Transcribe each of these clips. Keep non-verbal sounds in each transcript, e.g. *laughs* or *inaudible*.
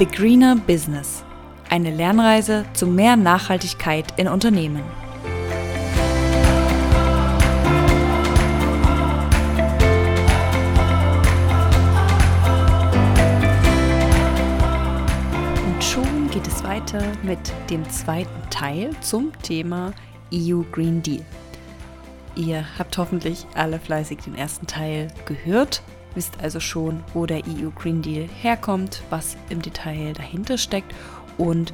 The Greener Business. Eine Lernreise zu mehr Nachhaltigkeit in Unternehmen. Und schon geht es weiter mit dem zweiten Teil zum Thema EU Green Deal. Ihr habt hoffentlich alle fleißig den ersten Teil gehört, wisst also schon, wo der EU Green Deal herkommt, was im Detail dahinter steckt und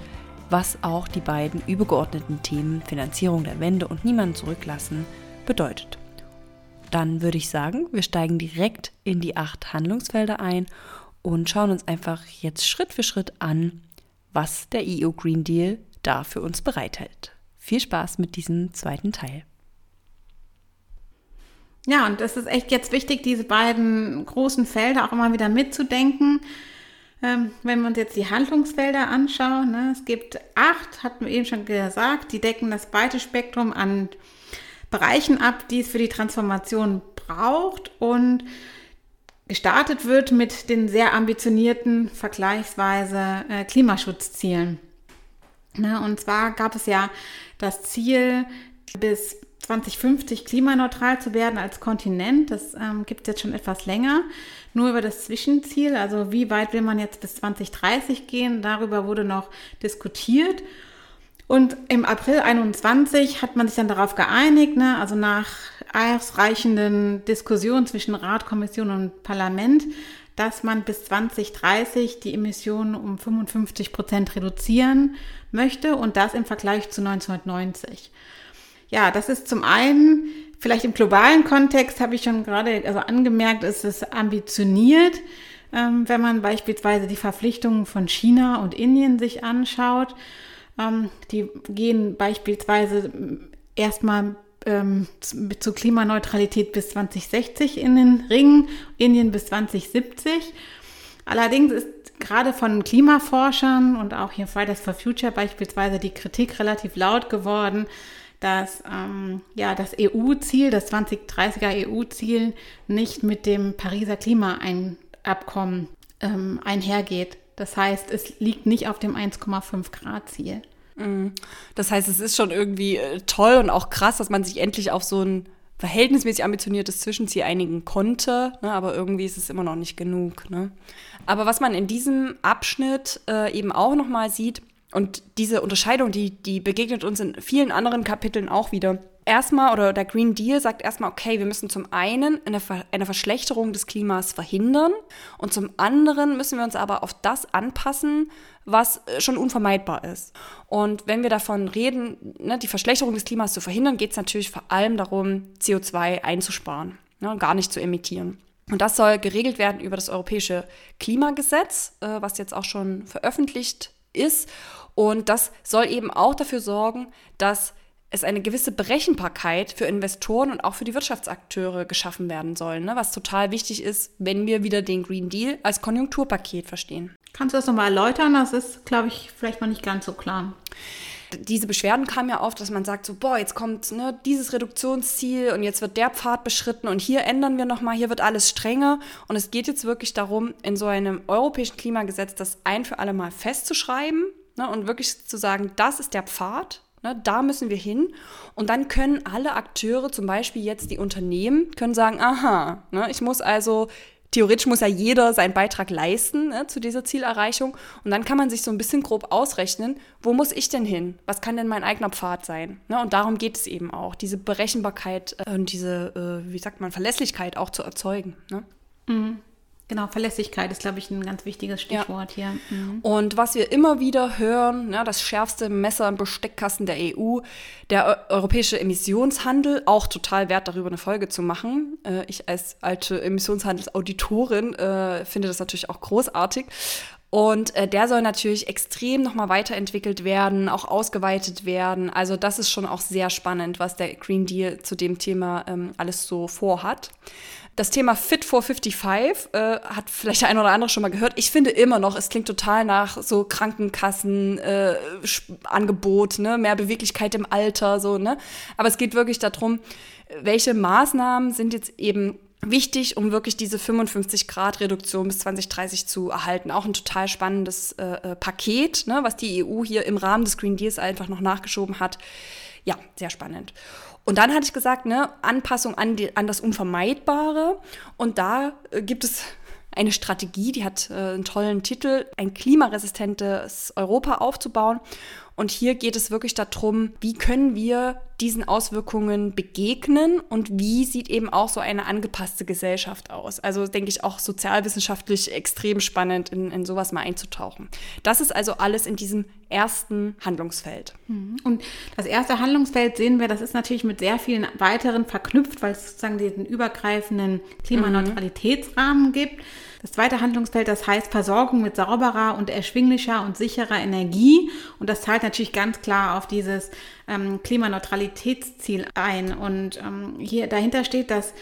was auch die beiden übergeordneten Themen Finanzierung der Wende und niemanden zurücklassen bedeutet. Dann würde ich sagen, wir steigen direkt in die acht Handlungsfelder ein und schauen uns einfach jetzt Schritt für Schritt an, was der EU Green Deal da für uns bereithält. Viel Spaß mit diesem zweiten Teil. Ja, und es ist echt jetzt wichtig, diese beiden großen Felder auch immer wieder mitzudenken. Ähm, wenn wir uns jetzt die Handlungsfelder anschauen, ne, es gibt acht, hatten wir eben schon gesagt, die decken das breite Spektrum an Bereichen ab, die es für die Transformation braucht und gestartet wird mit den sehr ambitionierten, vergleichsweise äh, Klimaschutzzielen. Ne, und zwar gab es ja das Ziel, bis 2050 klimaneutral zu werden als Kontinent. Das ähm, gibt es jetzt schon etwas länger. Nur über das Zwischenziel, also wie weit will man jetzt bis 2030 gehen, darüber wurde noch diskutiert. Und im April 21 hat man sich dann darauf geeinigt, ne, also nach ausreichenden Diskussionen zwischen Rat, Kommission und Parlament, dass man bis 2030 die Emissionen um 55 Prozent reduzieren möchte und das im Vergleich zu 1990. Ja, das ist zum einen, vielleicht im globalen Kontext habe ich schon gerade also angemerkt, ist es ambitioniert. Ähm, wenn man beispielsweise die Verpflichtungen von China und Indien sich anschaut. Ähm, die gehen beispielsweise erstmal ähm, zu, zu Klimaneutralität bis 2060 in den Ring, Indien bis 2070. Allerdings ist gerade von Klimaforschern und auch hier Fridays for Future beispielsweise die Kritik relativ laut geworden, dass ähm, ja, das EU-Ziel, das 2030er EU-Ziel nicht mit dem Pariser Klimaabkommen ähm, einhergeht. Das heißt, es liegt nicht auf dem 1,5 Grad Ziel. Mhm. Das heißt, es ist schon irgendwie äh, toll und auch krass, dass man sich endlich auf so ein verhältnismäßig ambitioniertes Zwischenziel einigen konnte, ne, aber irgendwie ist es immer noch nicht genug. Ne? Aber was man in diesem Abschnitt äh, eben auch noch mal sieht, und diese Unterscheidung, die, die begegnet uns in vielen anderen Kapiteln auch wieder. Erstmal, oder der Green Deal sagt erstmal, okay, wir müssen zum einen eine, eine Verschlechterung des Klimas verhindern und zum anderen müssen wir uns aber auf das anpassen, was äh, schon unvermeidbar ist. Und wenn wir davon reden, ne, die Verschlechterung des Klimas zu verhindern, geht es natürlich vor allem darum, CO2 einzusparen, ne, gar nicht zu emittieren. Und das soll geregelt werden über das Europäische Klimagesetz, äh, was jetzt auch schon veröffentlicht ist und das soll eben auch dafür sorgen, dass es eine gewisse Berechenbarkeit für Investoren und auch für die Wirtschaftsakteure geschaffen werden soll, ne? was total wichtig ist, wenn wir wieder den Green Deal als Konjunkturpaket verstehen. Kannst du das nochmal erläutern? Das ist, glaube ich, vielleicht noch nicht ganz so klar. Diese Beschwerden kamen ja oft, dass man sagt so, boah, jetzt kommt ne, dieses Reduktionsziel und jetzt wird der Pfad beschritten und hier ändern wir nochmal, hier wird alles strenger. Und es geht jetzt wirklich darum, in so einem europäischen Klimagesetz das ein für alle Mal festzuschreiben Ne, und wirklich zu sagen, das ist der Pfad, ne, da müssen wir hin. Und dann können alle Akteure, zum Beispiel jetzt die Unternehmen, können sagen, aha, ne, ich muss also theoretisch muss ja jeder seinen Beitrag leisten ne, zu dieser Zielerreichung. Und dann kann man sich so ein bisschen grob ausrechnen, wo muss ich denn hin? Was kann denn mein eigener Pfad sein? Ne, und darum geht es eben auch, diese Berechenbarkeit äh, und diese, äh, wie sagt man, Verlässlichkeit auch zu erzeugen. Ne? Mhm. Genau, Verlässlichkeit ist, glaube ich, ein ganz wichtiges Stichwort ja. hier. Mhm. Und was wir immer wieder hören, ja, das schärfste Messer im Besteckkasten der EU, der europäische Emissionshandel, auch total wert, darüber eine Folge zu machen. Äh, ich als alte Emissionshandelsauditorin äh, finde das natürlich auch großartig. Und äh, der soll natürlich extrem nochmal weiterentwickelt werden, auch ausgeweitet werden. Also das ist schon auch sehr spannend, was der Green Deal zu dem Thema ähm, alles so vorhat. Das Thema Fit for 55 äh, hat vielleicht der eine oder andere schon mal gehört. Ich finde immer noch, es klingt total nach so Krankenkassen, äh, ne? mehr Beweglichkeit im Alter, so, ne? Aber es geht wirklich darum, welche Maßnahmen sind jetzt eben wichtig, um wirklich diese 55 Grad Reduktion bis 2030 zu erhalten. Auch ein total spannendes äh, äh, Paket, ne, was die EU hier im Rahmen des Green Deals einfach noch nachgeschoben hat. Ja, sehr spannend. Und dann hatte ich gesagt, ne, Anpassung an, die, an das Unvermeidbare. Und da äh, gibt es eine Strategie, die hat äh, einen tollen Titel, ein klimaresistentes Europa aufzubauen. Und hier geht es wirklich darum, wie können wir diesen Auswirkungen begegnen und wie sieht eben auch so eine angepasste Gesellschaft aus. Also denke ich auch sozialwissenschaftlich extrem spannend, in, in sowas mal einzutauchen. Das ist also alles in diesem ersten Handlungsfeld. Mhm. Und das erste Handlungsfeld sehen wir, das ist natürlich mit sehr vielen weiteren verknüpft, weil es sozusagen diesen übergreifenden Klimaneutralitätsrahmen gibt. Das zweite Handlungsfeld, das heißt Versorgung mit sauberer und erschwinglicher und sicherer Energie. Und das zahlt natürlich ganz klar auf dieses ähm, Klimaneutralitätsziel ein. Und ähm, hier dahinter steht, dass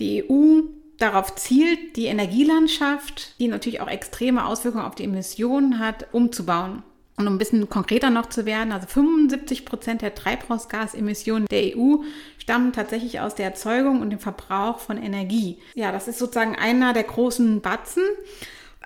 die EU darauf zielt, die Energielandschaft, die natürlich auch extreme Auswirkungen auf die Emissionen hat, umzubauen. Und um ein bisschen konkreter noch zu werden, also 75 Prozent der Treibhausgasemissionen der EU stammen tatsächlich aus der Erzeugung und dem Verbrauch von Energie. Ja, das ist sozusagen einer der großen Batzen.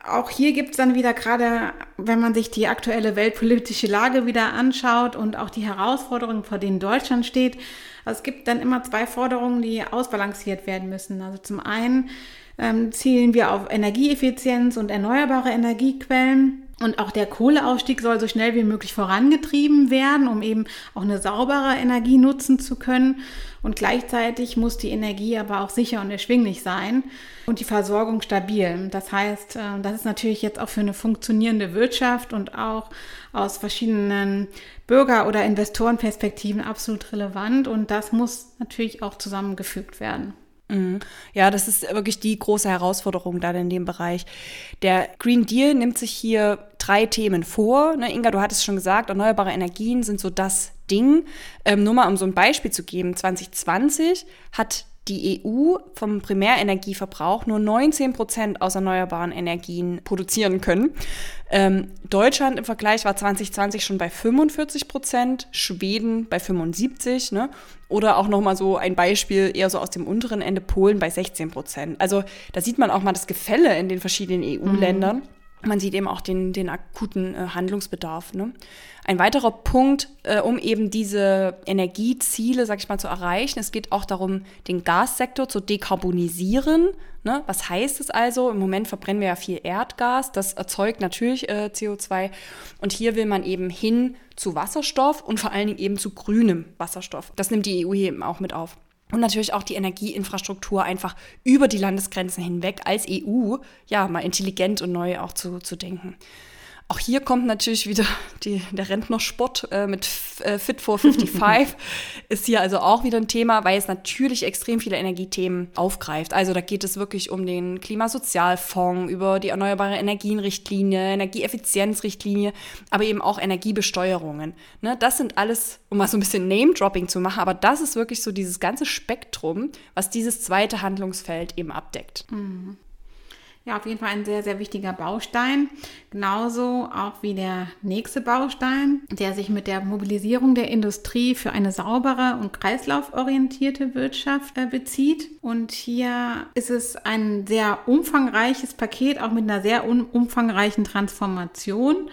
Auch hier gibt es dann wieder gerade, wenn man sich die aktuelle weltpolitische Lage wieder anschaut und auch die Herausforderungen, vor denen Deutschland steht. Also es gibt dann immer zwei Forderungen, die ausbalanciert werden müssen. Also zum einen ähm, zielen wir auf Energieeffizienz und erneuerbare Energiequellen. Und auch der Kohleausstieg soll so schnell wie möglich vorangetrieben werden, um eben auch eine saubere Energie nutzen zu können. Und gleichzeitig muss die Energie aber auch sicher und erschwinglich sein und die Versorgung stabil. Das heißt, äh, das ist natürlich jetzt auch für eine funktionierende Wirtschaft und auch aus verschiedenen Bürger- oder Investorenperspektiven absolut relevant. Und das muss natürlich auch zusammengefügt werden. Mhm. Ja, das ist wirklich die große Herausforderung dann in dem Bereich. Der Green Deal nimmt sich hier drei Themen vor. Ne, Inga, du hattest schon gesagt, erneuerbare Energien sind so das Ding. Ähm, nur mal um so ein Beispiel zu geben, 2020 hat die EU vom Primärenergieverbrauch nur 19 Prozent aus erneuerbaren Energien produzieren können. Ähm, Deutschland im Vergleich war 2020 schon bei 45 Prozent, Schweden bei 75, ne? Oder auch nochmal so ein Beispiel eher so aus dem unteren Ende Polen bei 16 Prozent. Also da sieht man auch mal das Gefälle in den verschiedenen EU-Ländern. Mhm man sieht eben auch den, den akuten äh, Handlungsbedarf. Ne? Ein weiterer Punkt, äh, um eben diese Energieziele, sag ich mal, zu erreichen, es geht auch darum, den Gassektor zu dekarbonisieren. Ne? Was heißt es also? Im Moment verbrennen wir ja viel Erdgas, das erzeugt natürlich äh, CO2 und hier will man eben hin zu Wasserstoff und vor allen Dingen eben zu grünem Wasserstoff. Das nimmt die EU eben auch mit auf und natürlich auch die Energieinfrastruktur einfach über die Landesgrenzen hinweg als EU ja mal intelligent und neu auch zu, zu denken. Auch hier kommt natürlich wieder die, der Rentnersport äh, mit äh, Fit for 55. *laughs* ist hier also auch wieder ein Thema, weil es natürlich extrem viele Energiethemen aufgreift. Also da geht es wirklich um den Klimasozialfonds, über die Erneuerbare Energienrichtlinie, Energieeffizienzrichtlinie, aber eben auch Energiebesteuerungen. Ne, das sind alles, um mal so ein bisschen Name-Dropping zu machen, aber das ist wirklich so dieses ganze Spektrum, was dieses zweite Handlungsfeld eben abdeckt. Mhm. Ja, auf jeden Fall ein sehr, sehr wichtiger Baustein. Genauso auch wie der nächste Baustein, der sich mit der Mobilisierung der Industrie für eine saubere und kreislauforientierte Wirtschaft äh, bezieht. Und hier ist es ein sehr umfangreiches Paket, auch mit einer sehr umfangreichen Transformation.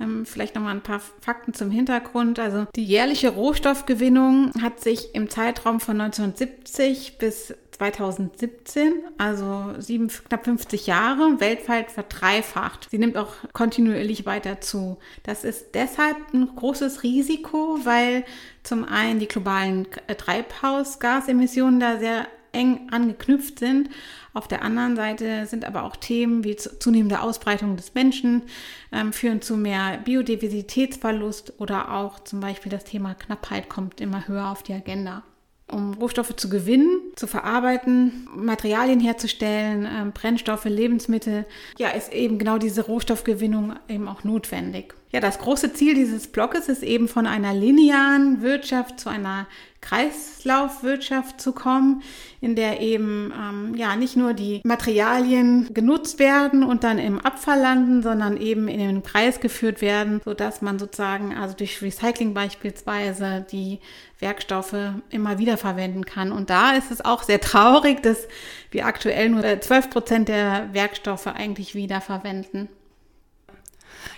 Ähm, vielleicht nochmal ein paar Fakten zum Hintergrund. Also die jährliche Rohstoffgewinnung hat sich im Zeitraum von 1970 bis 2017, also sieben, knapp 50 Jahre, weltweit verdreifacht. Sie nimmt auch kontinuierlich weiter zu. Das ist deshalb ein großes Risiko, weil zum einen die globalen Treibhausgasemissionen da sehr eng angeknüpft sind. Auf der anderen Seite sind aber auch Themen wie zunehmende Ausbreitung des Menschen, ähm, führen zu mehr Biodiversitätsverlust oder auch zum Beispiel das Thema Knappheit kommt immer höher auf die Agenda um Rohstoffe zu gewinnen, zu verarbeiten, Materialien herzustellen, ähm, Brennstoffe, Lebensmittel, ja, ist eben genau diese Rohstoffgewinnung eben auch notwendig. Ja, das große Ziel dieses Blockes ist eben von einer linearen Wirtschaft zu einer Kreislaufwirtschaft zu kommen, in der eben ähm, ja nicht nur die Materialien genutzt werden und dann im Abfall landen, sondern eben in den Kreis geführt werden, sodass man sozusagen also durch Recycling beispielsweise die Werkstoffe immer wieder verwenden kann. Und da ist es auch sehr traurig, dass wir aktuell nur 12 Prozent der Werkstoffe eigentlich wiederverwenden.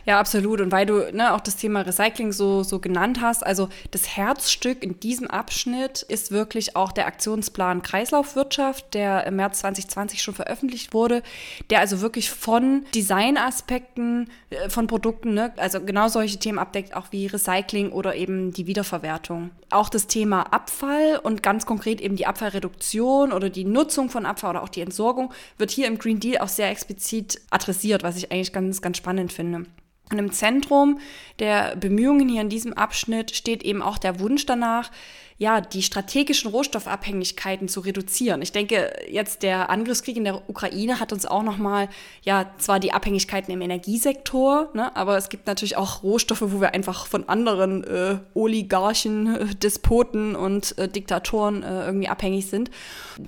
Ja, absolut. Und weil du ne, auch das Thema Recycling so, so genannt hast, also das Herzstück in diesem Abschnitt ist wirklich auch der Aktionsplan Kreislaufwirtschaft, der im März 2020 schon veröffentlicht wurde, der also wirklich von Designaspekten äh, von Produkten, ne, also genau solche Themen abdeckt, auch wie Recycling oder eben die Wiederverwertung. Auch das Thema Abfall und ganz konkret eben die Abfallreduktion oder die Nutzung von Abfall oder auch die Entsorgung wird hier im Green Deal auch sehr explizit adressiert, was ich eigentlich ganz, ganz spannend finde. Und im Zentrum der Bemühungen hier in diesem Abschnitt steht eben auch der Wunsch danach, ja, die strategischen Rohstoffabhängigkeiten zu reduzieren. Ich denke, jetzt der Angriffskrieg in der Ukraine hat uns auch nochmal, ja, zwar die Abhängigkeiten im Energiesektor, ne, aber es gibt natürlich auch Rohstoffe, wo wir einfach von anderen äh, Oligarchen, äh, Despoten und äh, Diktatoren äh, irgendwie abhängig sind.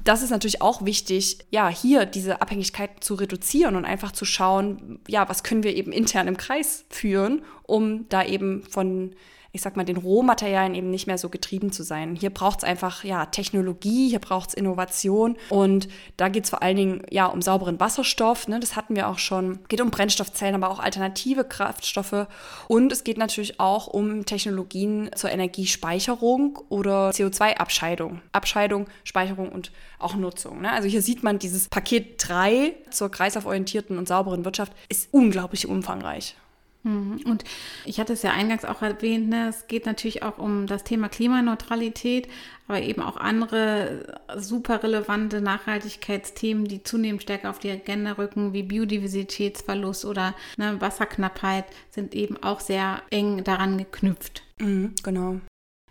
Das ist natürlich auch wichtig, ja, hier diese Abhängigkeiten zu reduzieren und einfach zu schauen, ja, was können wir eben intern im Kreis führen, um da eben von ich sag mal, den Rohmaterialien eben nicht mehr so getrieben zu sein. Hier braucht es einfach ja, Technologie, hier braucht es Innovation und da geht es vor allen Dingen ja um sauberen Wasserstoff, ne, das hatten wir auch schon, geht um Brennstoffzellen, aber auch alternative Kraftstoffe und es geht natürlich auch um Technologien zur Energiespeicherung oder CO2-Abscheidung. Abscheidung, Speicherung und auch Nutzung. Ne? Also hier sieht man, dieses Paket 3 zur kreislauforientierten und sauberen Wirtschaft ist unglaublich umfangreich. Mhm. Und ich hatte es ja eingangs auch erwähnt, ne, es geht natürlich auch um das Thema Klimaneutralität, aber eben auch andere super relevante Nachhaltigkeitsthemen, die zunehmend stärker auf die Agenda rücken, wie Biodiversitätsverlust oder ne, Wasserknappheit, sind eben auch sehr eng daran geknüpft. Mhm, genau.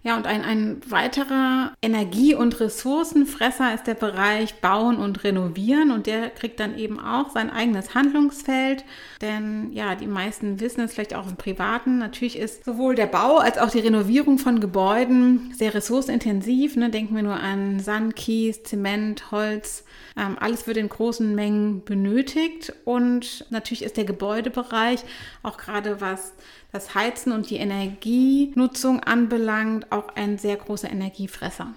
Ja, und ein, ein weiterer Energie- und Ressourcenfresser ist der Bereich Bauen und Renovieren und der kriegt dann eben auch sein eigenes Handlungsfeld, denn ja, die meisten wissen es vielleicht auch im Privaten. Natürlich ist sowohl der Bau als auch die Renovierung von Gebäuden sehr ressourcenintensiv. Ne? Denken wir nur an Sand, Kies, Zement, Holz. Ähm, alles wird in großen Mengen benötigt und natürlich ist der Gebäudebereich auch gerade was das Heizen und die Energienutzung anbelangt, auch ein sehr großer Energiefresser.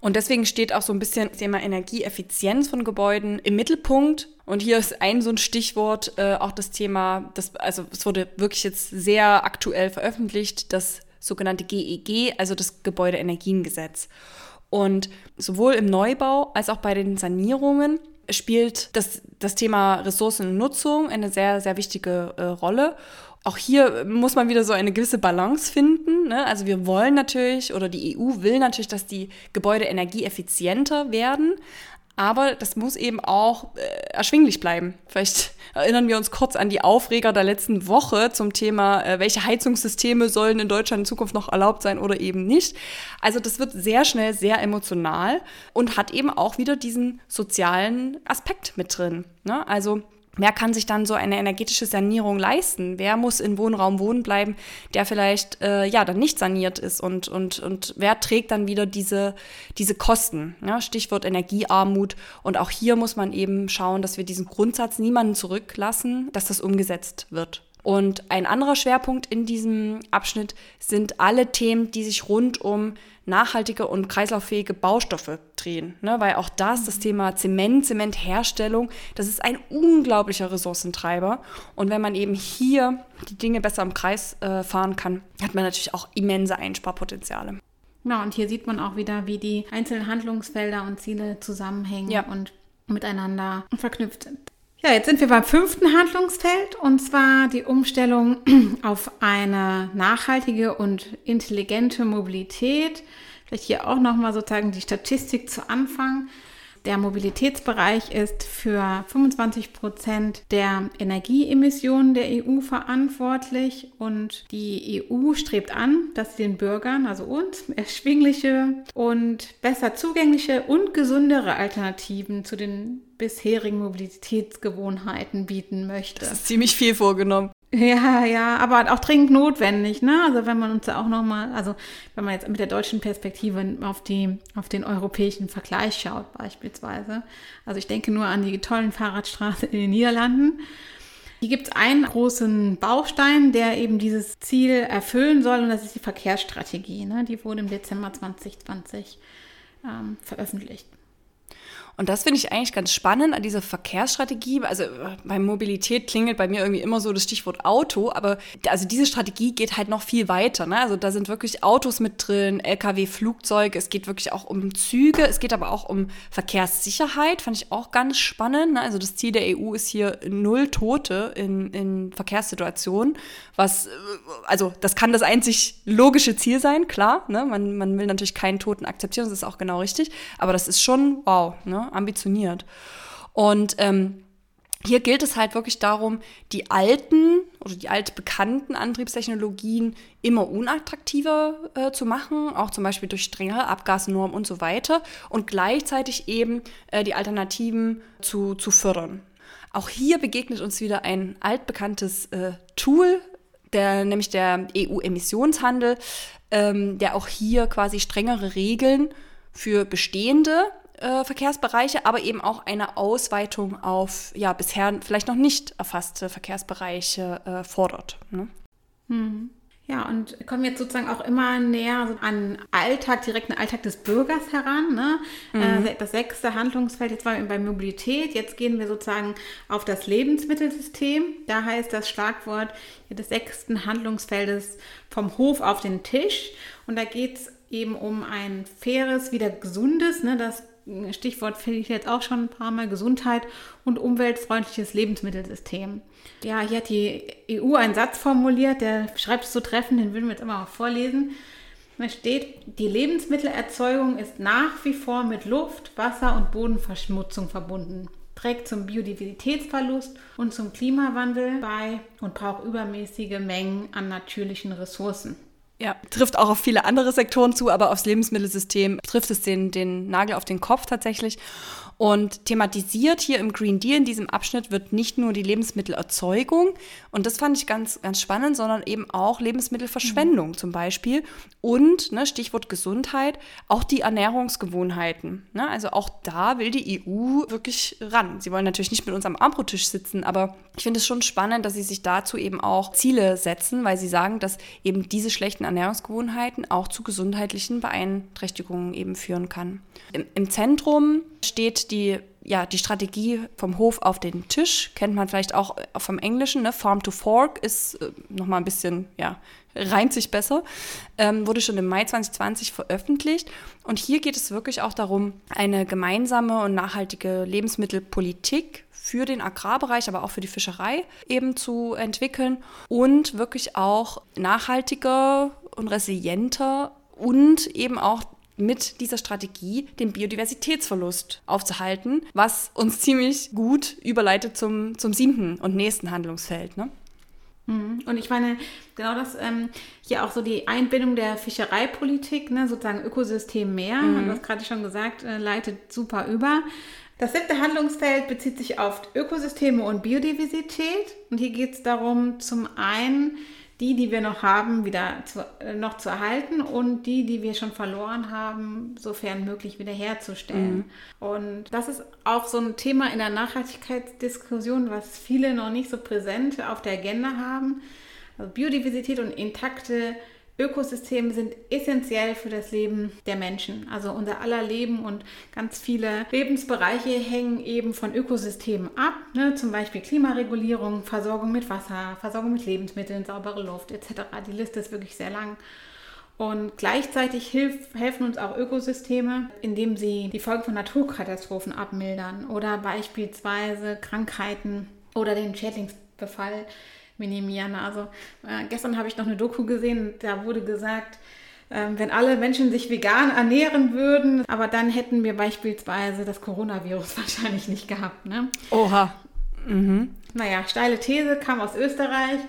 Und deswegen steht auch so ein bisschen das Thema Energieeffizienz von Gebäuden im Mittelpunkt. Und hier ist ein so ein Stichwort, äh, auch das Thema, das, also es wurde wirklich jetzt sehr aktuell veröffentlicht, das sogenannte GEG, e also das Gebäudeenergiengesetz. Und sowohl im Neubau als auch bei den Sanierungen spielt das, das Thema Ressourcennutzung eine sehr, sehr wichtige äh, Rolle auch hier muss man wieder so eine gewisse Balance finden. Ne? Also wir wollen natürlich, oder die EU will natürlich, dass die Gebäude energieeffizienter werden, aber das muss eben auch äh, erschwinglich bleiben. Vielleicht erinnern wir uns kurz an die Aufreger der letzten Woche zum Thema, äh, welche Heizungssysteme sollen in Deutschland in Zukunft noch erlaubt sein oder eben nicht. Also das wird sehr schnell sehr emotional und hat eben auch wieder diesen sozialen Aspekt mit drin. Ne? Also Wer kann sich dann so eine energetische Sanierung leisten? Wer muss in Wohnraum wohnen bleiben, der vielleicht äh, ja dann nicht saniert ist? Und, und, und wer trägt dann wieder diese, diese Kosten? Ja, Stichwort Energiearmut. Und auch hier muss man eben schauen, dass wir diesen Grundsatz niemanden zurücklassen, dass das umgesetzt wird. Und ein anderer Schwerpunkt in diesem Abschnitt sind alle Themen, die sich rund um nachhaltige und kreislauffähige Baustoffe drehen. Ne? Weil auch das, das Thema Zement, Zementherstellung, das ist ein unglaublicher Ressourcentreiber. Und wenn man eben hier die Dinge besser im Kreis äh, fahren kann, hat man natürlich auch immense Einsparpotenziale. Ja, und hier sieht man auch wieder, wie die einzelnen Handlungsfelder und Ziele zusammenhängen ja. und miteinander verknüpft sind. Ja, jetzt sind wir beim fünften Handlungsfeld und zwar die Umstellung *clears throat* auf eine nachhaltige und intelligente Mobilität. Vielleicht hier auch nochmal sozusagen die Statistik zu Anfang. Der Mobilitätsbereich ist für 25 Prozent der Energieemissionen der EU verantwortlich und die EU strebt an, dass sie den Bürgern, also uns, *laughs* erschwingliche und besser zugängliche und gesündere Alternativen zu den bisherigen Mobilitätsgewohnheiten bieten möchte. Das ist ziemlich viel vorgenommen. Ja, ja, aber auch dringend notwendig, ne? Also wenn man uns auch nochmal, also wenn man jetzt mit der deutschen Perspektive auf die, auf den europäischen Vergleich schaut, beispielsweise. Also ich denke nur an die tollen Fahrradstraßen in den Niederlanden. Hier gibt es einen großen Baustein, der eben dieses Ziel erfüllen soll, und das ist die Verkehrsstrategie. Ne? Die wurde im Dezember 2020 ähm, veröffentlicht. Und das finde ich eigentlich ganz spannend an dieser Verkehrsstrategie. Also bei Mobilität klingelt bei mir irgendwie immer so das Stichwort Auto, aber also diese Strategie geht halt noch viel weiter. Ne? Also da sind wirklich Autos mit drin, Lkw, Flugzeuge, es geht wirklich auch um Züge, es geht aber auch um Verkehrssicherheit, fand ich auch ganz spannend. Ne? Also das Ziel der EU ist hier null Tote in, in Verkehrssituationen, was, also das kann das einzig logische Ziel sein, klar. Ne? Man, man will natürlich keinen Toten akzeptieren, das ist auch genau richtig, aber das ist schon wow. Ne? Ambitioniert. Und ähm, hier gilt es halt wirklich darum, die alten oder die altbekannten Antriebstechnologien immer unattraktiver äh, zu machen, auch zum Beispiel durch strengere Abgasnormen und so weiter und gleichzeitig eben äh, die Alternativen zu, zu fördern. Auch hier begegnet uns wieder ein altbekanntes äh, Tool, der, nämlich der EU-Emissionshandel, ähm, der auch hier quasi strengere Regeln für bestehende äh, Verkehrsbereiche, aber eben auch eine Ausweitung auf ja bisher vielleicht noch nicht erfasste Verkehrsbereiche äh, fordert. Ne? Mhm. Ja, und kommen jetzt sozusagen auch immer näher an Alltag, direkten Alltag des Bürgers heran. Ne? Mhm. Äh, das sechste Handlungsfeld, jetzt waren wir bei Mobilität, jetzt gehen wir sozusagen auf das Lebensmittelsystem. Da heißt das Schlagwort des sechsten Handlungsfeldes vom Hof auf den Tisch. Und da geht es eben um ein faires, wieder gesundes, ne, das Stichwort finde ich jetzt auch schon ein paar Mal Gesundheit und umweltfreundliches Lebensmittelsystem. Ja, hier hat die EU einen Satz formuliert, der schreibt es so treffend, den würden wir jetzt immer mal vorlesen. Da steht, die Lebensmittelerzeugung ist nach wie vor mit Luft, Wasser und Bodenverschmutzung verbunden, trägt zum Biodiversitätsverlust und zum Klimawandel bei und braucht übermäßige Mengen an natürlichen Ressourcen. Ja, trifft auch auf viele andere Sektoren zu, aber aufs Lebensmittelsystem trifft es den, den Nagel auf den Kopf tatsächlich. Und thematisiert hier im Green Deal in diesem Abschnitt wird nicht nur die Lebensmittelerzeugung, und das fand ich ganz, ganz spannend, sondern eben auch Lebensmittelverschwendung mhm. zum Beispiel. Und, ne, Stichwort Gesundheit, auch die Ernährungsgewohnheiten. Ne? Also auch da will die EU wirklich ran. Sie wollen natürlich nicht mit uns am Armbrotisch sitzen, aber ich finde es schon spannend, dass sie sich dazu eben auch Ziele setzen, weil sie sagen, dass eben diese schlechten Ernährungsgewohnheiten auch zu gesundheitlichen Beeinträchtigungen eben führen kann. Im, im Zentrum steht die ja, die Strategie vom Hof auf den Tisch, kennt man vielleicht auch äh, vom Englischen, ne? Farm to Fork ist äh, nochmal ein bisschen, ja, reimt sich besser, ähm, wurde schon im Mai 2020 veröffentlicht. Und hier geht es wirklich auch darum, eine gemeinsame und nachhaltige Lebensmittelpolitik für den Agrarbereich, aber auch für die Fischerei eben zu entwickeln und wirklich auch nachhaltiger und resilienter und eben auch mit dieser Strategie den Biodiversitätsverlust aufzuhalten, was uns ziemlich gut überleitet zum, zum siebten und nächsten Handlungsfeld. Ne? Mhm. Und ich meine, genau das ähm, hier auch so die Einbindung der Fischereipolitik, ne, sozusagen Ökosystem mehr, mhm. du hast gerade schon gesagt, äh, leitet super über. Das siebte Handlungsfeld bezieht sich auf Ökosysteme und Biodiversität. Und hier geht es darum, zum einen die, die wir noch haben, wieder zu, äh, noch zu erhalten und die, die wir schon verloren haben, sofern möglich wiederherzustellen. Mhm. Und das ist auch so ein Thema in der Nachhaltigkeitsdiskussion, was viele noch nicht so präsent auf der Agenda haben. Also Biodiversität und intakte Ökosysteme sind essentiell für das Leben der Menschen. Also unser aller Leben und ganz viele Lebensbereiche hängen eben von Ökosystemen ab. Ne? Zum Beispiel Klimaregulierung, Versorgung mit Wasser, Versorgung mit Lebensmitteln, saubere Luft etc. Die Liste ist wirklich sehr lang. Und gleichzeitig hilf, helfen uns auch Ökosysteme, indem sie die Folgen von Naturkatastrophen abmildern oder beispielsweise Krankheiten oder den Schädlingsbefall minimieren. Also äh, gestern habe ich noch eine Doku gesehen, da wurde gesagt, äh, wenn alle Menschen sich vegan ernähren würden, aber dann hätten wir beispielsweise das Coronavirus *laughs* wahrscheinlich nicht gehabt. Ne? Oha. Mhm. Naja, steile These kam aus Österreich. *laughs*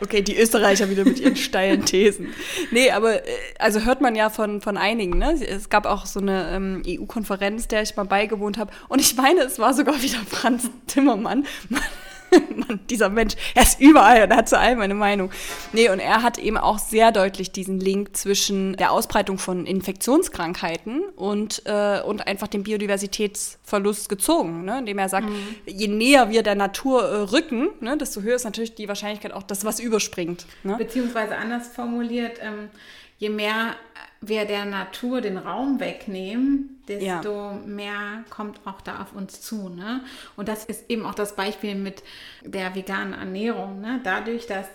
Okay, die Österreicher wieder mit ihren steilen Thesen. Nee, aber äh, also hört man ja von, von einigen. Ne? Es gab auch so eine ähm, EU-Konferenz, der ich mal beigewohnt habe. Und ich meine, es war sogar wieder Franz Timmermann. *laughs* Mann, dieser Mensch, er ist überall und hat zu allem eine Meinung. Nee, und er hat eben auch sehr deutlich diesen Link zwischen der Ausbreitung von Infektionskrankheiten und, äh, und einfach dem Biodiversitätsverlust gezogen, ne? indem er sagt, mhm. je näher wir der Natur äh, rücken, ne, desto höher ist natürlich die Wahrscheinlichkeit auch, dass was überspringt. Ne? Beziehungsweise anders formuliert, ähm, je mehr wir der Natur den Raum wegnehmen, desto ja. mehr kommt auch da auf uns zu. Ne? Und das ist eben auch das Beispiel mit der veganen Ernährung. Ne? Dadurch, dass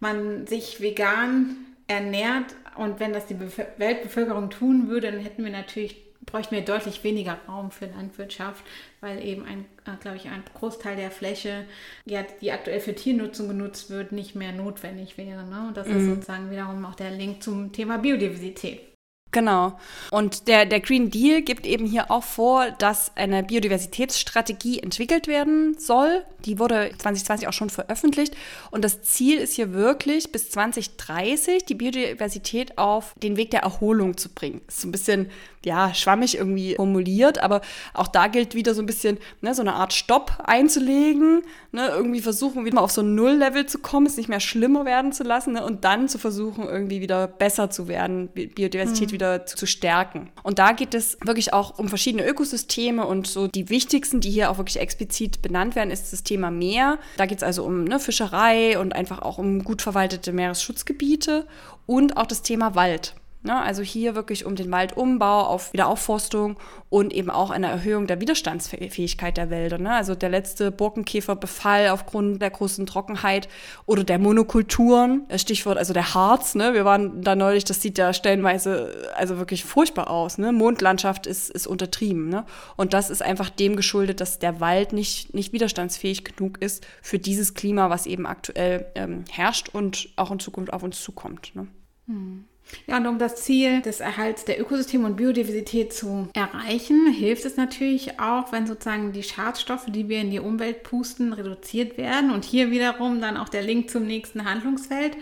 man sich vegan ernährt und wenn das die Bef Weltbevölkerung tun würde, dann hätten wir natürlich bräuchten wir deutlich weniger Raum für Landwirtschaft, weil eben ein, äh, glaube ich, ein Großteil der Fläche, ja, die aktuell für Tiernutzung genutzt wird, nicht mehr notwendig wäre. Ne? Und das mhm. ist sozusagen wiederum auch der Link zum Thema Biodiversität. Genau. Und der, der Green Deal gibt eben hier auch vor, dass eine Biodiversitätsstrategie entwickelt werden soll. Die wurde 2020 auch schon veröffentlicht. Und das Ziel ist hier wirklich, bis 2030 die Biodiversität auf den Weg der Erholung zu bringen. Ist so ein bisschen ja, schwammig irgendwie formuliert, aber auch da gilt wieder so ein bisschen, ne, so eine Art Stopp einzulegen, ne, irgendwie versuchen, wieder auf so ein Null-Level zu kommen, es nicht mehr schlimmer werden zu lassen ne, und dann zu versuchen, irgendwie wieder besser zu werden, Biodiversität mhm. wieder zu, zu, stärken. Und da geht es wirklich auch um verschiedene Ökosysteme und so die wichtigsten, die hier auch wirklich explizit benannt werden, ist das Thema Meer. Da geht es also um ne, Fischerei und einfach auch um gut verwaltete Meeresschutzgebiete und auch das Thema Wald. Ne? Also hier wirklich um den Waldumbau, auf Wiederaufforstung und eben auch eine Erhöhung der Widerstandsfähigkeit der Wälder. Ne? Also der letzte Borkenkäferbefall aufgrund der großen Trockenheit oder der Monokulturen, Stichwort also der Harz. Ne? Wir waren da neulich, das sieht ja stellenweise also wirklich furchtbar aus. Ne? Mondlandschaft ist, ist untertrieben. Ne? Und das ist einfach dem geschuldet, dass der Wald nicht, nicht widerstandsfähig genug ist für dieses Klima, was eben aktuell ähm, herrscht und auch in Zukunft auf uns zukommt. Ne? Hm. Ja, und um das Ziel des Erhalts der Ökosysteme und Biodiversität zu erreichen, hilft es natürlich auch, wenn sozusagen die Schadstoffe, die wir in die Umwelt pusten, reduziert werden. Und hier wiederum dann auch der Link zum nächsten Handlungsfeld.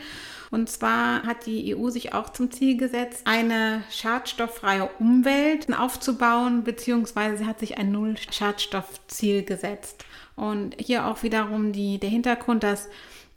Und zwar hat die EU sich auch zum Ziel gesetzt, eine schadstofffreie Umwelt aufzubauen, beziehungsweise sie hat sich ein Null-Schadstoffziel gesetzt. Und hier auch wiederum die, der Hintergrund, dass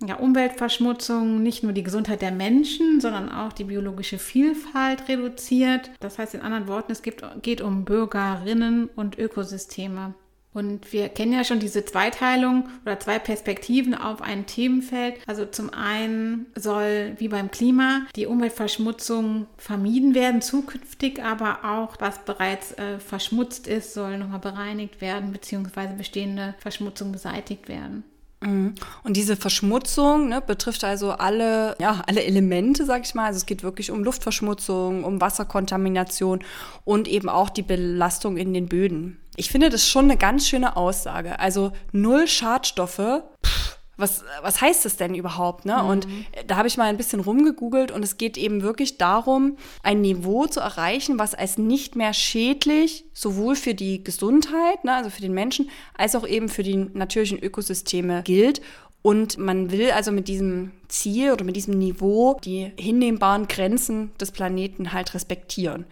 ja, Umweltverschmutzung nicht nur die Gesundheit der Menschen, sondern auch die biologische Vielfalt reduziert. Das heißt in anderen Worten, es gibt, geht um Bürgerinnen und Ökosysteme. Und wir kennen ja schon diese Zweiteilung oder zwei Perspektiven auf ein Themenfeld. Also zum einen soll, wie beim Klima, die Umweltverschmutzung vermieden werden zukünftig, aber auch was bereits äh, verschmutzt ist, soll nochmal bereinigt werden, beziehungsweise bestehende Verschmutzung beseitigt werden. Mhm. Und diese Verschmutzung ne, betrifft also alle, ja, alle Elemente, sag ich mal. Also es geht wirklich um Luftverschmutzung, um Wasserkontamination und eben auch die Belastung in den Böden. Ich finde das schon eine ganz schöne Aussage. Also null Schadstoffe. Pff, was, was heißt das denn überhaupt? Ne? Mhm. Und da habe ich mal ein bisschen rumgegoogelt und es geht eben wirklich darum, ein Niveau zu erreichen, was als nicht mehr schädlich sowohl für die Gesundheit, ne, also für den Menschen, als auch eben für die natürlichen Ökosysteme gilt. Und man will also mit diesem Ziel oder mit diesem Niveau die hinnehmbaren Grenzen des Planeten halt respektieren.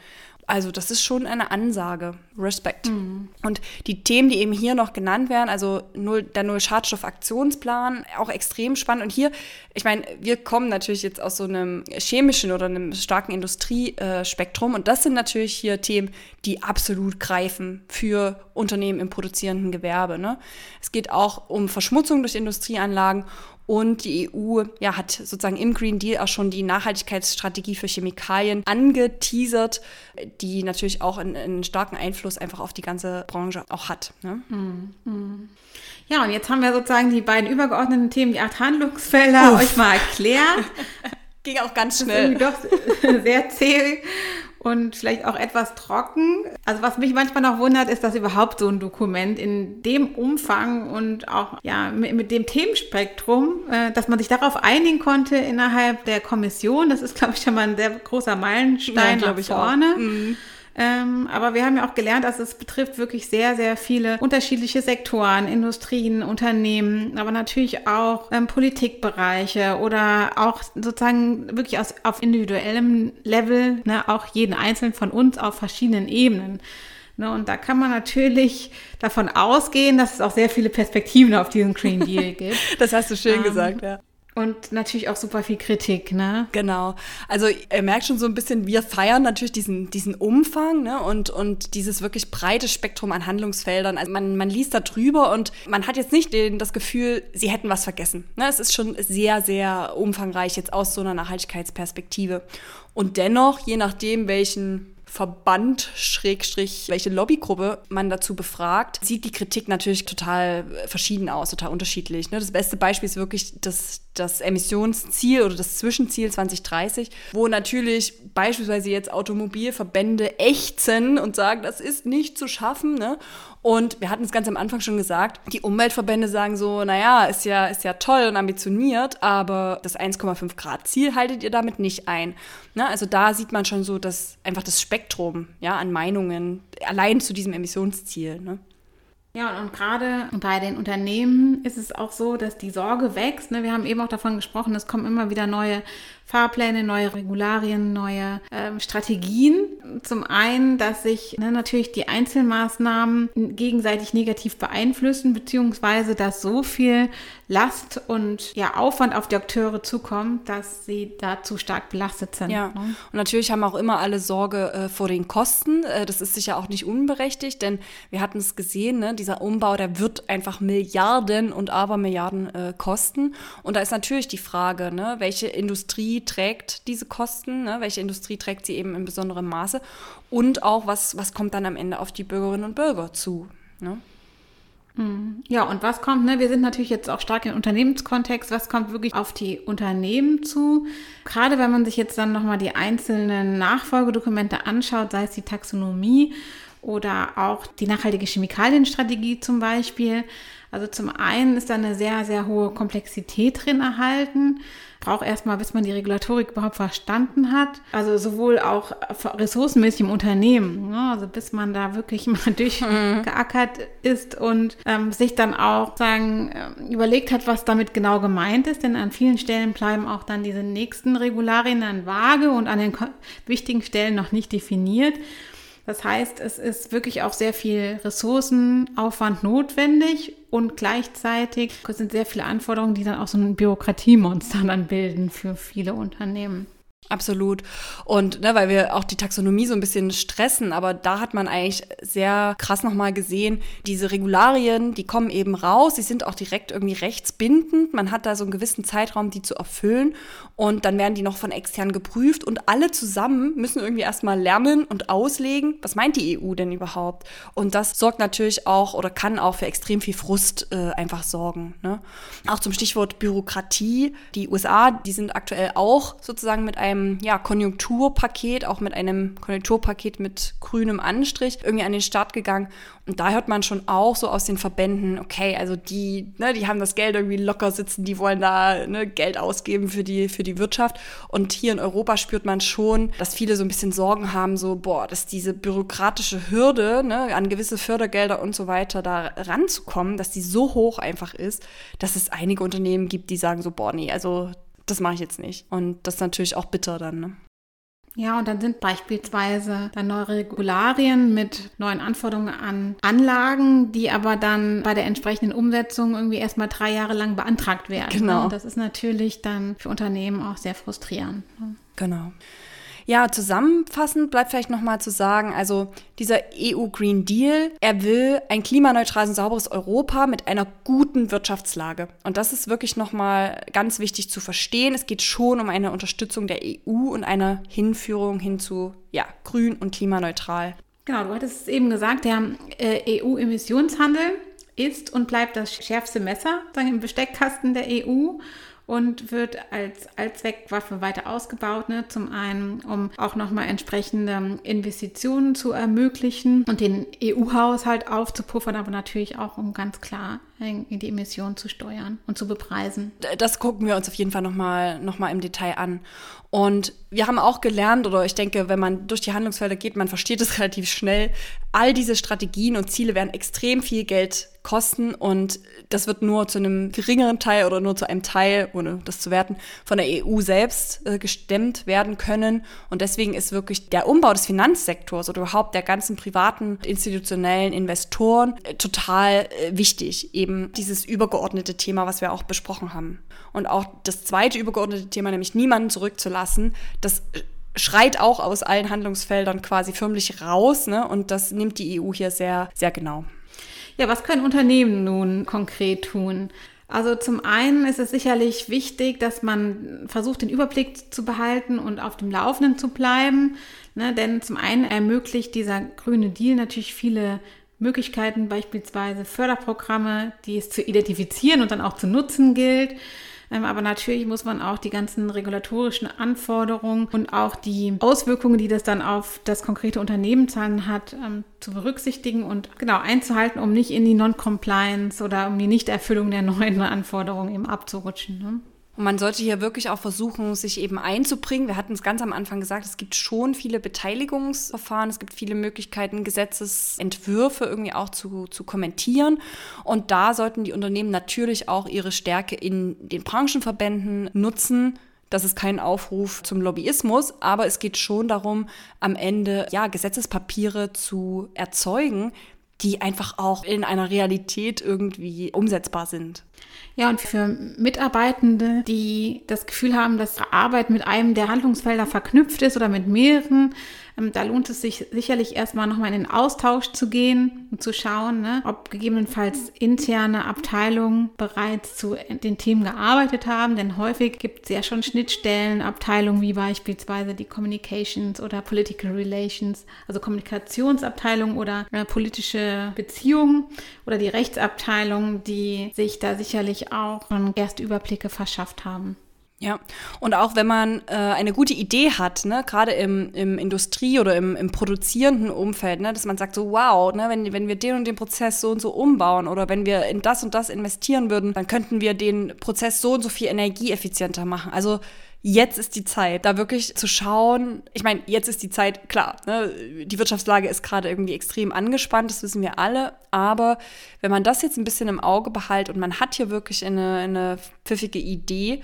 Also das ist schon eine Ansage. Respekt. Mhm. Und die Themen, die eben hier noch genannt werden, also null, der Null-Schadstoff-Aktionsplan, auch extrem spannend. Und hier, ich meine, wir kommen natürlich jetzt aus so einem chemischen oder einem starken Industriespektrum. und das sind natürlich hier Themen, die absolut greifen für Unternehmen im produzierenden Gewerbe. Ne? Es geht auch um Verschmutzung durch Industrieanlagen und die EU ja, hat sozusagen im Green Deal auch schon die Nachhaltigkeitsstrategie für Chemikalien angeteasert, die natürlich auch einen, einen starken Einfluss einfach auf die ganze Branche auch hat. Ne? Mhm. Ja, und jetzt haben wir sozusagen die beiden übergeordneten Themen, die acht Handlungsfelder, Uff. euch mal erklärt. *laughs* Ging auch ganz schnell. Das ist irgendwie doch *laughs* sehr zäh und vielleicht auch etwas trocken. Also was mich manchmal noch wundert, ist, dass überhaupt so ein Dokument in dem Umfang und auch ja mit, mit dem Themenspektrum, äh, dass man sich darauf einigen konnte innerhalb der Kommission. Das ist, glaube ich, schon mal ein sehr großer Meilenstein ja, nach vorne. Mhm. Ähm, aber wir haben ja auch gelernt, dass es betrifft wirklich sehr, sehr viele unterschiedliche Sektoren, Industrien, Unternehmen, aber natürlich auch ähm, Politikbereiche oder auch sozusagen wirklich aus, auf individuellem Level, ne, auch jeden einzelnen von uns auf verschiedenen Ebenen. Ne, und da kann man natürlich davon ausgehen, dass es auch sehr viele Perspektiven auf diesen Green Deal *laughs* gibt. das hast du schön ähm, gesagt, ja. Und natürlich auch super viel Kritik, ne? Genau. Also ihr merkt schon so ein bisschen, wir feiern natürlich diesen, diesen Umfang ne? und, und dieses wirklich breite Spektrum an Handlungsfeldern. Also man, man liest da drüber und man hat jetzt nicht den, das Gefühl, sie hätten was vergessen. Ne? Es ist schon sehr, sehr umfangreich jetzt aus so einer Nachhaltigkeitsperspektive. Und dennoch, je nachdem, welchen Verband, Schrägstrich, welche Lobbygruppe man dazu befragt, sieht die Kritik natürlich total verschieden aus, total unterschiedlich. Ne? Das beste Beispiel ist wirklich das, das Emissionsziel oder das Zwischenziel 2030, wo natürlich beispielsweise jetzt Automobilverbände ächzen und sagen, das ist nicht zu schaffen. Ne? Und wir hatten es ganz am Anfang schon gesagt, die Umweltverbände sagen so, naja, ist ja, ist ja toll und ambitioniert, aber das 1,5 Grad Ziel haltet ihr damit nicht ein. Ne? Also da sieht man schon so, dass einfach das Spektrum ja, an Meinungen allein zu diesem Emissionsziel. Ne? Ja, und gerade bei den Unternehmen ist es auch so, dass die Sorge wächst. Ne? Wir haben eben auch davon gesprochen, es kommen immer wieder neue Fahrpläne, neue Regularien, neue ähm, Strategien. Zum einen, dass sich ne, natürlich die Einzelmaßnahmen gegenseitig negativ beeinflussen, beziehungsweise dass so viel Last und ja, Aufwand auf die Akteure zukommt, dass sie dazu stark belastet sind. Ja, ne? und natürlich haben auch immer alle Sorge äh, vor den Kosten. Äh, das ist sicher auch nicht unberechtigt, denn wir hatten es gesehen, ne, dieser Umbau, der wird einfach Milliarden und Abermilliarden äh, kosten. Und da ist natürlich die Frage, ne, welche Industrie trägt diese Kosten, ne? welche Industrie trägt sie eben in besonderem Maße und auch, was, was kommt dann am Ende auf die Bürgerinnen und Bürger zu. Ne? Hm. Ja, und was kommt, ne? Wir sind natürlich jetzt auch stark im Unternehmenskontext. Was kommt wirklich auf die Unternehmen zu? Gerade wenn man sich jetzt dann nochmal die einzelnen Nachfolgedokumente anschaut, sei es die Taxonomie oder auch die nachhaltige Chemikalienstrategie zum Beispiel. Also zum einen ist da eine sehr, sehr hohe Komplexität drin erhalten braucht erstmal, bis man die Regulatorik überhaupt verstanden hat. Also sowohl auch ressourcenmäßig im Unternehmen, ne? also bis man da wirklich *laughs* mal durchgeackert ist und ähm, sich dann auch sagen, äh, überlegt hat, was damit genau gemeint ist. Denn an vielen Stellen bleiben auch dann diese nächsten Regularien dann vage und an den wichtigen Stellen noch nicht definiert. Das heißt, es ist wirklich auch sehr viel Ressourcenaufwand notwendig und gleichzeitig sind sehr viele Anforderungen, die dann auch so ein Bürokratiemonster dann bilden für viele Unternehmen. Absolut. Und ne, weil wir auch die Taxonomie so ein bisschen stressen, aber da hat man eigentlich sehr krass nochmal gesehen, diese Regularien, die kommen eben raus, die sind auch direkt irgendwie rechtsbindend. Man hat da so einen gewissen Zeitraum, die zu erfüllen und dann werden die noch von extern geprüft und alle zusammen müssen irgendwie erstmal lernen und auslegen, was meint die EU denn überhaupt? Und das sorgt natürlich auch oder kann auch für extrem viel Frust äh, einfach sorgen. Ne? Auch zum Stichwort Bürokratie. Die USA, die sind aktuell auch sozusagen mit einem einem ja, Konjunkturpaket, auch mit einem Konjunkturpaket mit grünem Anstrich, irgendwie an den Start gegangen. Und da hört man schon auch so aus den Verbänden, okay, also die, ne, die haben das Geld irgendwie locker sitzen, die wollen da ne, Geld ausgeben für die, für die Wirtschaft. Und hier in Europa spürt man schon, dass viele so ein bisschen Sorgen haben, so, boah, dass diese bürokratische Hürde, ne, an gewisse Fördergelder und so weiter da ranzukommen, dass die so hoch einfach ist, dass es einige Unternehmen gibt, die sagen so, boah, nee, also das mache ich jetzt nicht. Und das ist natürlich auch bitter dann. Ne? Ja, und dann sind beispielsweise dann neue Regularien mit neuen Anforderungen an Anlagen, die aber dann bei der entsprechenden Umsetzung irgendwie erstmal drei Jahre lang beantragt werden. Genau. Und das ist natürlich dann für Unternehmen auch sehr frustrierend. Ne? Genau. Ja, zusammenfassend bleibt vielleicht nochmal zu sagen, also dieser EU Green Deal, er will ein klimaneutrales und sauberes Europa mit einer guten Wirtschaftslage. Und das ist wirklich nochmal ganz wichtig zu verstehen. Es geht schon um eine Unterstützung der EU und eine Hinführung hin zu ja, grün und klimaneutral. Genau, du hattest es eben gesagt, der äh, EU-Emissionshandel ist und bleibt das schärfste Messer im Besteckkasten der EU und wird als Allzweckwaffe weiter ausgebaut. Ne? Zum einen, um auch nochmal entsprechende Investitionen zu ermöglichen und den EU-Haushalt aufzupuffern, aber natürlich auch, um ganz klar die Emissionen zu steuern und zu bepreisen. Das gucken wir uns auf jeden Fall nochmal noch mal im Detail an. Und wir haben auch gelernt, oder ich denke, wenn man durch die Handlungsfelder geht, man versteht es *laughs* relativ schnell, all diese Strategien und Ziele werden extrem viel Geld kosten und das wird nur zu einem geringeren Teil oder nur zu einem Teil, ohne das zu werten, von der EU selbst äh, gestemmt werden können. Und deswegen ist wirklich der Umbau des Finanzsektors oder überhaupt der ganzen privaten institutionellen Investoren äh, total äh, wichtig, eben eben dieses übergeordnete Thema, was wir auch besprochen haben. Und auch das zweite übergeordnete Thema, nämlich niemanden zurückzulassen, das schreit auch aus allen Handlungsfeldern quasi förmlich raus. Ne? Und das nimmt die EU hier sehr, sehr genau. Ja, was können Unternehmen nun konkret tun? Also zum einen ist es sicherlich wichtig, dass man versucht, den Überblick zu behalten und auf dem Laufenden zu bleiben. Ne? Denn zum einen ermöglicht dieser grüne Deal natürlich viele Möglichkeiten, beispielsweise Förderprogramme, die es zu identifizieren und dann auch zu nutzen gilt. Ähm, aber natürlich muss man auch die ganzen regulatorischen Anforderungen und auch die Auswirkungen, die das dann auf das konkrete Unternehmen dann hat, ähm, zu berücksichtigen und genau einzuhalten, um nicht in die Non-Compliance oder um die Nichterfüllung der neuen Anforderungen eben abzurutschen. Ne? Und man sollte hier wirklich auch versuchen, sich eben einzubringen. Wir hatten es ganz am Anfang gesagt, es gibt schon viele Beteiligungsverfahren, es gibt viele Möglichkeiten, Gesetzesentwürfe irgendwie auch zu, zu kommentieren. Und da sollten die Unternehmen natürlich auch ihre Stärke in den Branchenverbänden nutzen. Das ist kein Aufruf zum Lobbyismus, aber es geht schon darum, am Ende ja Gesetzespapiere zu erzeugen, die einfach auch in einer Realität irgendwie umsetzbar sind. Ja, und für Mitarbeitende, die das Gefühl haben, dass Arbeit mit einem der Handlungsfelder verknüpft ist oder mit mehreren, da lohnt es sich sicherlich erstmal nochmal in den Austausch zu gehen und zu schauen, ne, ob gegebenenfalls interne Abteilungen bereits zu den Themen gearbeitet haben. Denn häufig gibt es ja schon Schnittstellen, Abteilungen wie beispielsweise die Communications oder Political Relations, also Kommunikationsabteilung oder äh, politische Beziehungen oder die Rechtsabteilung, die sich da sicherlich auch schon erste Überblicke verschafft haben. Ja, und auch wenn man äh, eine gute Idee hat, ne, gerade im, im Industrie- oder im, im produzierenden Umfeld, ne, dass man sagt so, wow, ne, wenn, wenn wir den und den Prozess so und so umbauen oder wenn wir in das und das investieren würden, dann könnten wir den Prozess so und so viel energieeffizienter machen. Also jetzt ist die Zeit, da wirklich zu schauen. Ich meine, jetzt ist die Zeit, klar, ne, die Wirtschaftslage ist gerade irgendwie extrem angespannt, das wissen wir alle. Aber wenn man das jetzt ein bisschen im Auge behält und man hat hier wirklich eine, eine pfiffige Idee,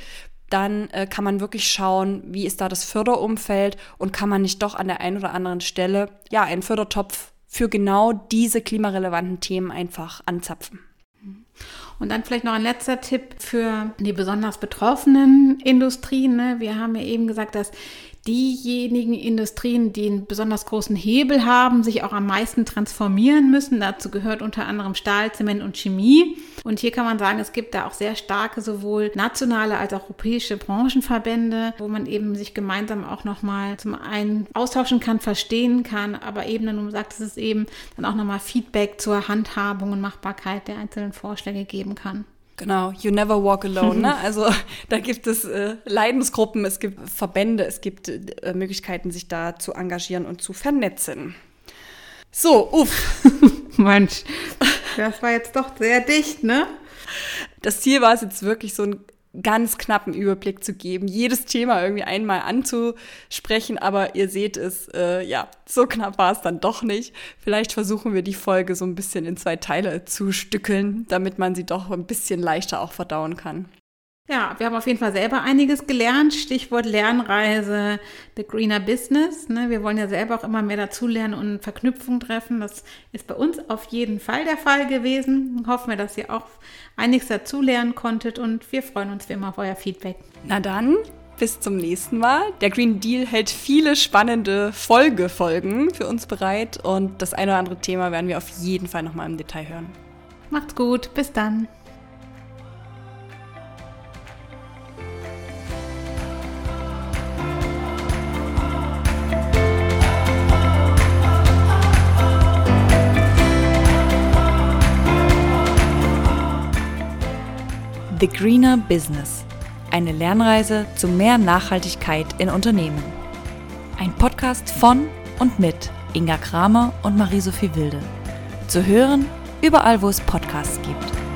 dann äh, kann man wirklich schauen, wie ist da das Förderumfeld und kann man nicht doch an der einen oder anderen Stelle ja einen Fördertopf für genau diese klimarelevanten Themen einfach anzapfen. Und dann vielleicht noch ein letzter Tipp für die besonders betroffenen Industrien. Ne? Wir haben ja eben gesagt, dass diejenigen Industrien, die einen besonders großen Hebel haben, sich auch am meisten transformieren müssen. Dazu gehört unter anderem Stahl, Zement und Chemie. Und hier kann man sagen, es gibt da auch sehr starke sowohl nationale als auch europäische Branchenverbände, wo man eben sich gemeinsam auch nochmal zum einen austauschen kann, verstehen kann, aber eben, dann, du sagst es eben, dann auch nochmal Feedback zur Handhabung und Machbarkeit der einzelnen Vorschläge geben kann. Genau, you never walk alone. Ne? *laughs* Also da gibt es äh, Leidensgruppen, es gibt Verbände, es gibt äh, Möglichkeiten, sich da zu engagieren und zu vernetzen. So, uff. *laughs* Mensch, das war jetzt doch sehr dicht, ne? Das Ziel war es jetzt wirklich so ein ganz knappen Überblick zu geben, jedes Thema irgendwie einmal anzusprechen, aber ihr seht es, äh, ja, so knapp war es dann doch nicht. Vielleicht versuchen wir die Folge so ein bisschen in zwei Teile zu stückeln, damit man sie doch ein bisschen leichter auch verdauen kann. Ja, wir haben auf jeden Fall selber einiges gelernt. Stichwort Lernreise, The Greener Business. Ne? Wir wollen ja selber auch immer mehr dazulernen und Verknüpfungen treffen. Das ist bei uns auf jeden Fall der Fall gewesen. Hoffen wir, dass ihr auch einiges dazulernen konntet und wir freuen uns wie immer auf euer Feedback. Na dann, bis zum nächsten Mal. Der Green Deal hält viele spannende Folgefolgen für uns bereit und das eine oder andere Thema werden wir auf jeden Fall nochmal im Detail hören. Macht's gut, bis dann. The Greener Business. Eine Lernreise zu mehr Nachhaltigkeit in Unternehmen. Ein Podcast von und mit Inga Kramer und Marie-Sophie Wilde. Zu hören überall, wo es Podcasts gibt.